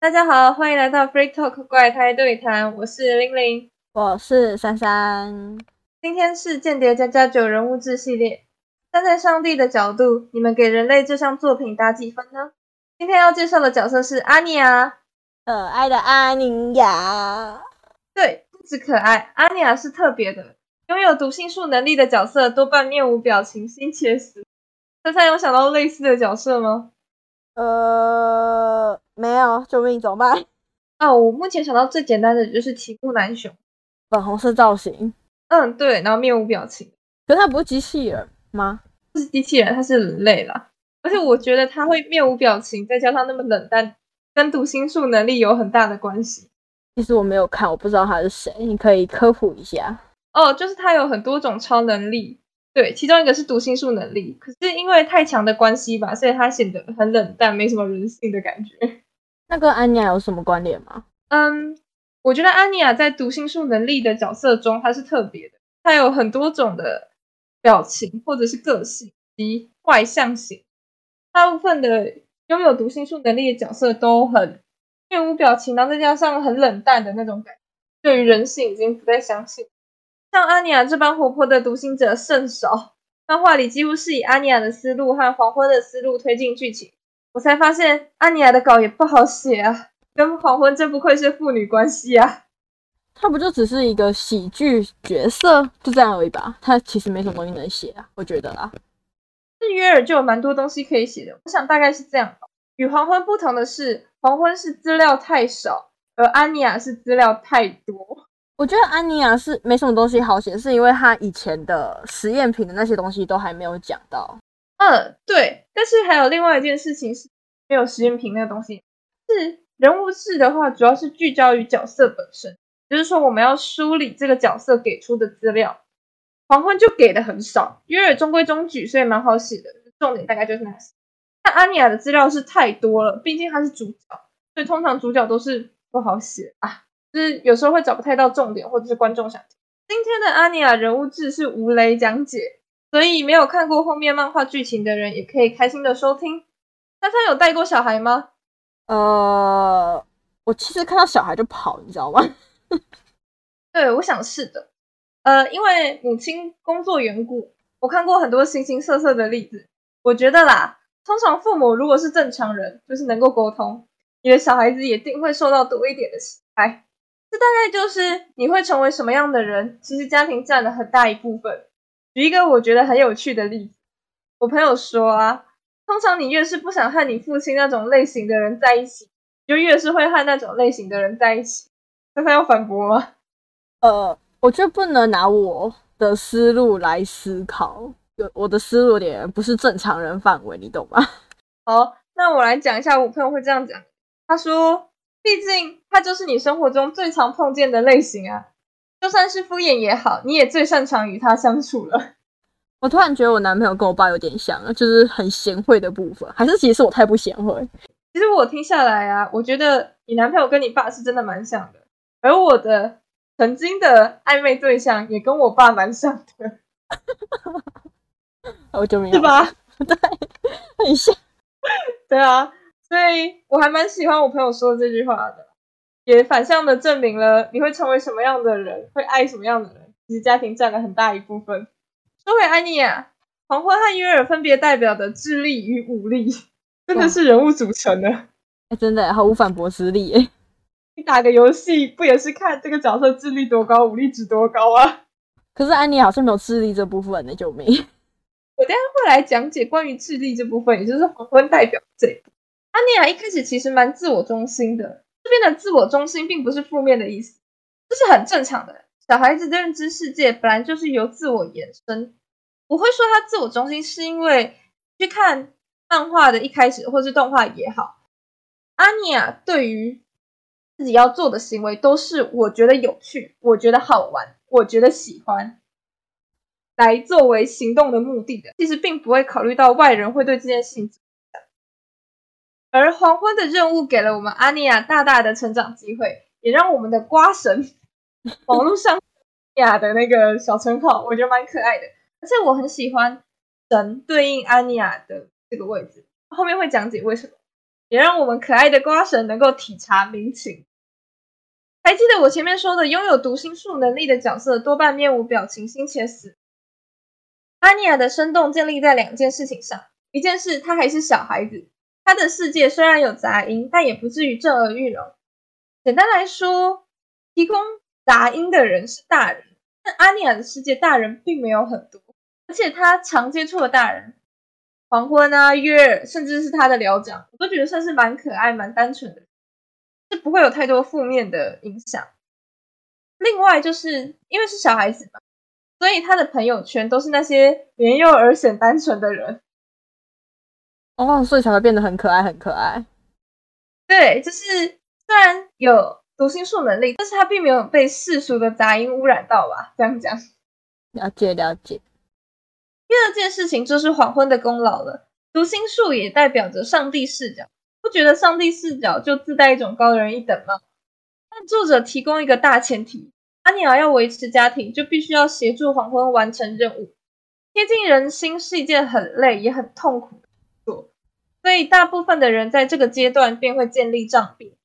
大家好，欢迎来到 Free Talk 怪胎对谈，我是玲玲，我是珊珊。今天是间谍加加九人物志系列。站在上帝的角度，你们给人类这项作品打几分呢？今天要介绍的角色是阿尼亚，可爱的阿尼亚。对，不止可爱，阿尼亚是特别的。拥有读心术能力的角色多半面无表情，心切死。珊珊有想到类似的角色吗？呃，没有，救命，怎么办？啊，我目前想到最简单的就是奇木南雄，粉红色造型。嗯，对，然后面无表情。可是他不是机器人吗？不是机器人，他是人类啦。而且我觉得他会面无表情，再加上那么冷淡，跟读心术能力有很大的关系。其实我没有看，我不知道他是谁，你可以科普一下。哦，就是他有很多种超能力，对，其中一个是读心术能力。可是因为太强的关系吧，所以他显得很冷淡，没什么人性的感觉。那跟安妮亚有什么关联吗？嗯，我觉得安妮亚在读心术能力的角色中，她是特别的。她有很多种的表情或者是个性及外向型。大部分的拥有读心术能力的角色都很面无表情，然后再加上很冷淡的那种感觉，对于人性已经不再相信。像阿尼亚这般活泼的读心者甚少，漫画里几乎是以阿尼亚的思路和黄昏的思路推进剧情。我才发现阿尼亚的稿也不好写啊，跟黄昏真不愧是父女关系啊。他不就只是一个喜剧角色，就这样而已吧？他其实没什么东西能写啊，我觉得啦。是约尔就有蛮多东西可以写的，我想大概是这样吧。与黄昏不同的是，黄昏是资料太少，而安妮亚是资料太多。我觉得安妮亚是没什么东西好写，是因为他以前的实验品的那些东西都还没有讲到。嗯，对。但是还有另外一件事情是，没有实验品那个东西。是人物志的话，主要是聚焦于角色本身，就是说我们要梳理这个角色给出的资料。黄昏就给的很少，因为中规中矩，所以蛮好写的。重点大概就是那些。但安妮亚的资料是太多了，毕竟她是主角，所以通常主角都是不好写啊，就是有时候会找不太到重点，或者是观众想听。今天的阿尼亚人物志是吴雷讲解，所以没有看过后面漫画剧情的人也可以开心的收听。珊珊有带过小孩吗？呃，我其实看到小孩就跑，你知道吗？对，我想是的。呃，因为母亲工作缘故，我看过很多形形色色的例子。我觉得啦，通常父母如果是正常人，就是能够沟通，你的小孩子也定会受到多一点的喜爱。这大概就是你会成为什么样的人，其实家庭占了很大一部分。举一个我觉得很有趣的例子，我朋友说啊，通常你越是不想和你父亲那种类型的人在一起，就越是会和那种类型的人在一起。那他要反驳吗？呃。我觉得不能拿我的思路来思考，有我的思路有点不是正常人范围，你懂吗？好，那我来讲一下，我朋友会这样讲。他说，毕竟他就是你生活中最常碰见的类型啊，就算是敷衍也好，你也最擅长与他相处了。我突然觉得我男朋友跟我爸有点像，就是很贤惠的部分，还是其实我太不贤惠？其实我听下来啊，我觉得你男朋友跟你爸是真的蛮像的，而我的。曾经的暧昧对象也跟我爸蛮像的，我救命，是吧？对，很像。对啊，所以我还蛮喜欢我朋友说的这句话的，也反向的证明了你会成为什么样的人，会爱什么样的人。其实家庭占了很大一部分。说回安妮亚，黄昏和约尔分别代表的智力与武力，真的是人物组成的。哎，真的毫无反驳之力。哎。你打个游戏不也是看这个角色智力多高，武力值多高啊？可是安妮好像没有智力这部分呢，救命！我等下会来讲解关于智力这部分，也就是黄昏代表这一安妮亚一开始其实蛮自我中心的，这边的自我中心并不是负面的意思，这是很正常的。小孩子的认知世界本来就是由自我延伸。我会说他自我中心，是因为去看漫画的一开始，或是动画也好，安妮亚对于。自己要做的行为都是我觉得有趣，我觉得好玩，我觉得喜欢，来作为行动的目的的。其实并不会考虑到外人会对这件事情。而黄昏的任务给了我们阿尼亚大大的成长机会，也让我们的瓜神网络上亚的那个小称号，我觉得蛮可爱的。而且我很喜欢神对应阿尼亚的这个位置，后面会讲解为什么。也让我们可爱的瓜神能够体察民情。还记得我前面说的，拥有读心术能力的角色多半面无表情，心且死。阿尼亚的生动建立在两件事情上：一件事，他还是小孩子，他的世界虽然有杂音，但也不至于震耳欲聋。简单来说，提供杂音的人是大人，但阿尼亚的世界大人并没有很多，而且她常接触的大人，黄昏啊、月，甚至是他的寮长，我都觉得算是蛮可爱、蛮单纯的。是不会有太多负面的影响。另外，就是因为是小孩子嘛，所以他的朋友圈都是那些年幼而显单纯的人。哦，所以才会变得很可爱，很可爱。对，就是虽然有读心术能力，但是他并没有被世俗的杂音污染到吧？这样讲。了解，了解。第二件事情就是黄昏的功劳了。读心术也代表着上帝视角。不觉得上帝视角就自带一种高人一等吗？但作者提供一个大前提：阿尼尔要维持家庭，就必须要协助黄昏完成任务。贴近人心是一件很累也很痛苦的所以大部分的人在这个阶段便会建立障壁。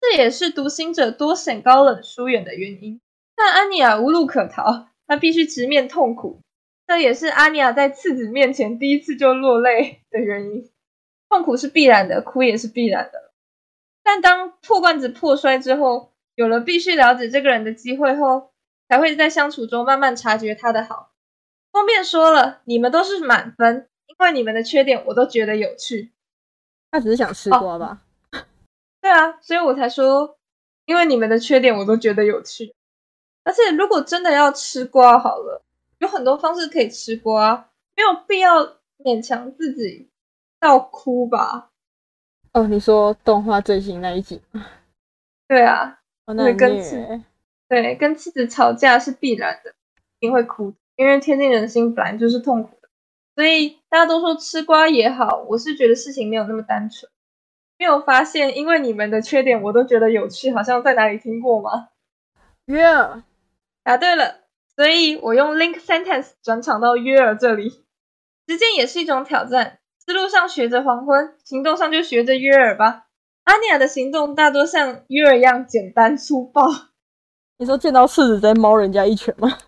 这也是独行者多显高冷疏远的原因。但阿尼亚无路可逃，他必须直面痛苦。这也是阿尼亚在次子面前第一次就落泪的原因。痛苦是必然的，哭也是必然的。但当破罐子破摔之后，有了必须了解这个人的机会后，才会在相处中慢慢察觉他的好。方便说了，你们都是满分，因为你们的缺点我都觉得有趣。他只是想吃瓜吧？对啊，所以我才说，因为你们的缺点我都觉得有趣。而且如果真的要吃瓜，好了，有很多方式可以吃瓜，没有必要勉强自己。到哭吧？哦，你说动画最新那一集？对啊，那跟妻对跟妻子吵架是必然的，一定会哭，因为贴近人心本来就是痛苦的。所以大家都说吃瓜也好，我是觉得事情没有那么单纯。没有发现，因为你们的缺点我都觉得有趣，好像在哪里听过吗约尔，答对了，所以我用 link sentence 转场到约尔这里。时间也是一种挑战。思路上学着黄昏，行动上就学着约尔吧。阿尼亚的行动大多像约尔一样简单粗暴。你说见到柿子再猫人家一拳吗？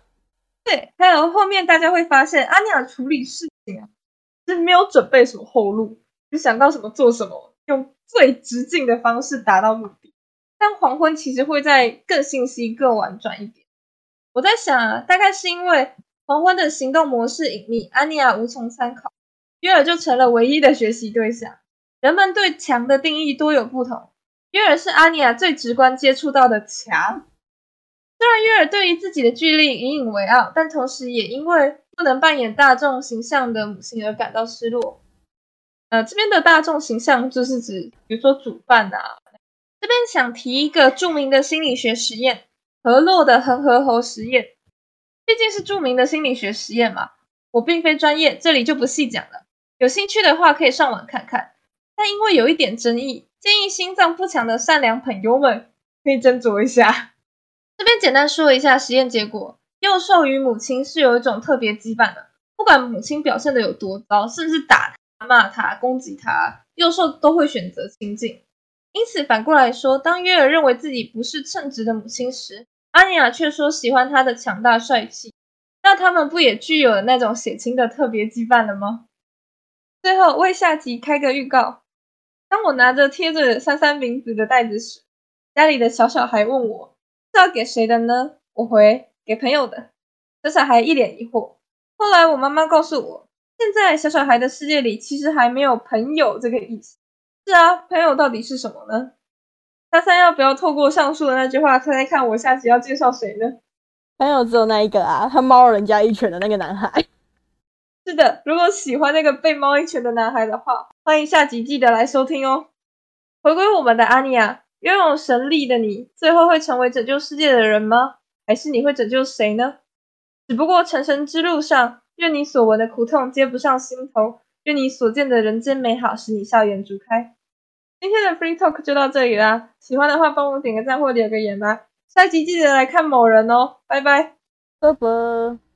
对，还有后面大家会发现，阿尼亚处理事啊，是没有准备什么后路，就想到什么做什么，用最直径的方式达到目的。但黄昏其实会在更信息更婉转一点。我在想啊，大概是因为黄昏的行动模式隐秘，阿尼亚无从参考。约尔就成了唯一的学习对象。人们对强的定义多有不同。约尔是阿尼亚最直观接触到的强。虽然约尔对于自己的距离引以为傲，但同时也因为不能扮演大众形象的母亲而感到失落。呃，这边的大众形象就是指，比如说煮饭啊。这边想提一个著名的心理学实验——河洛的恒河猴实验。毕竟是著名的心理学实验嘛，我并非专业，这里就不细讲了。有兴趣的话可以上网看看，但因为有一点争议，建议心脏不强的善良朋友们可以斟酌一下。这边简单说一下实验结果：幼兽与母亲是有一种特别羁绊的，不管母亲表现的有多糟，甚至打他、骂他、攻击他，幼兽都会选择亲近。因此反过来说，当约尔认为自己不是称职的母亲时，阿尼亚却说喜欢他的强大帅气，那他们不也具有了那种血亲的特别羁绊了吗？最后为下集开个预告。当我拿着贴着三三名字的袋子时，家里的小小孩问我是要给谁的呢？我回给朋友的。小小孩一脸疑惑。后来我妈妈告诉我，现在小小孩的世界里其实还没有朋友这个意思。是啊，朋友到底是什么呢？大三要不要透过上述的那句话猜猜看，我下集要介绍谁呢？朋友只有那一个啊，他猫人家一拳的那个男孩。是的，如果喜欢那个被猫一拳的男孩的话，欢迎下集记得来收听哦。回归我们的阿尼亚，拥有神力的你，最后会成为拯救世界的人吗？还是你会拯救谁呢？只不过成神之路上，愿你所闻的苦痛接不上心头，愿你所见的人间美好使你笑颜逐开。今天的 Free Talk 就到这里啦，喜欢的话帮我点个赞或留个言吧。下集记得来看某人哦，拜拜，拜拜。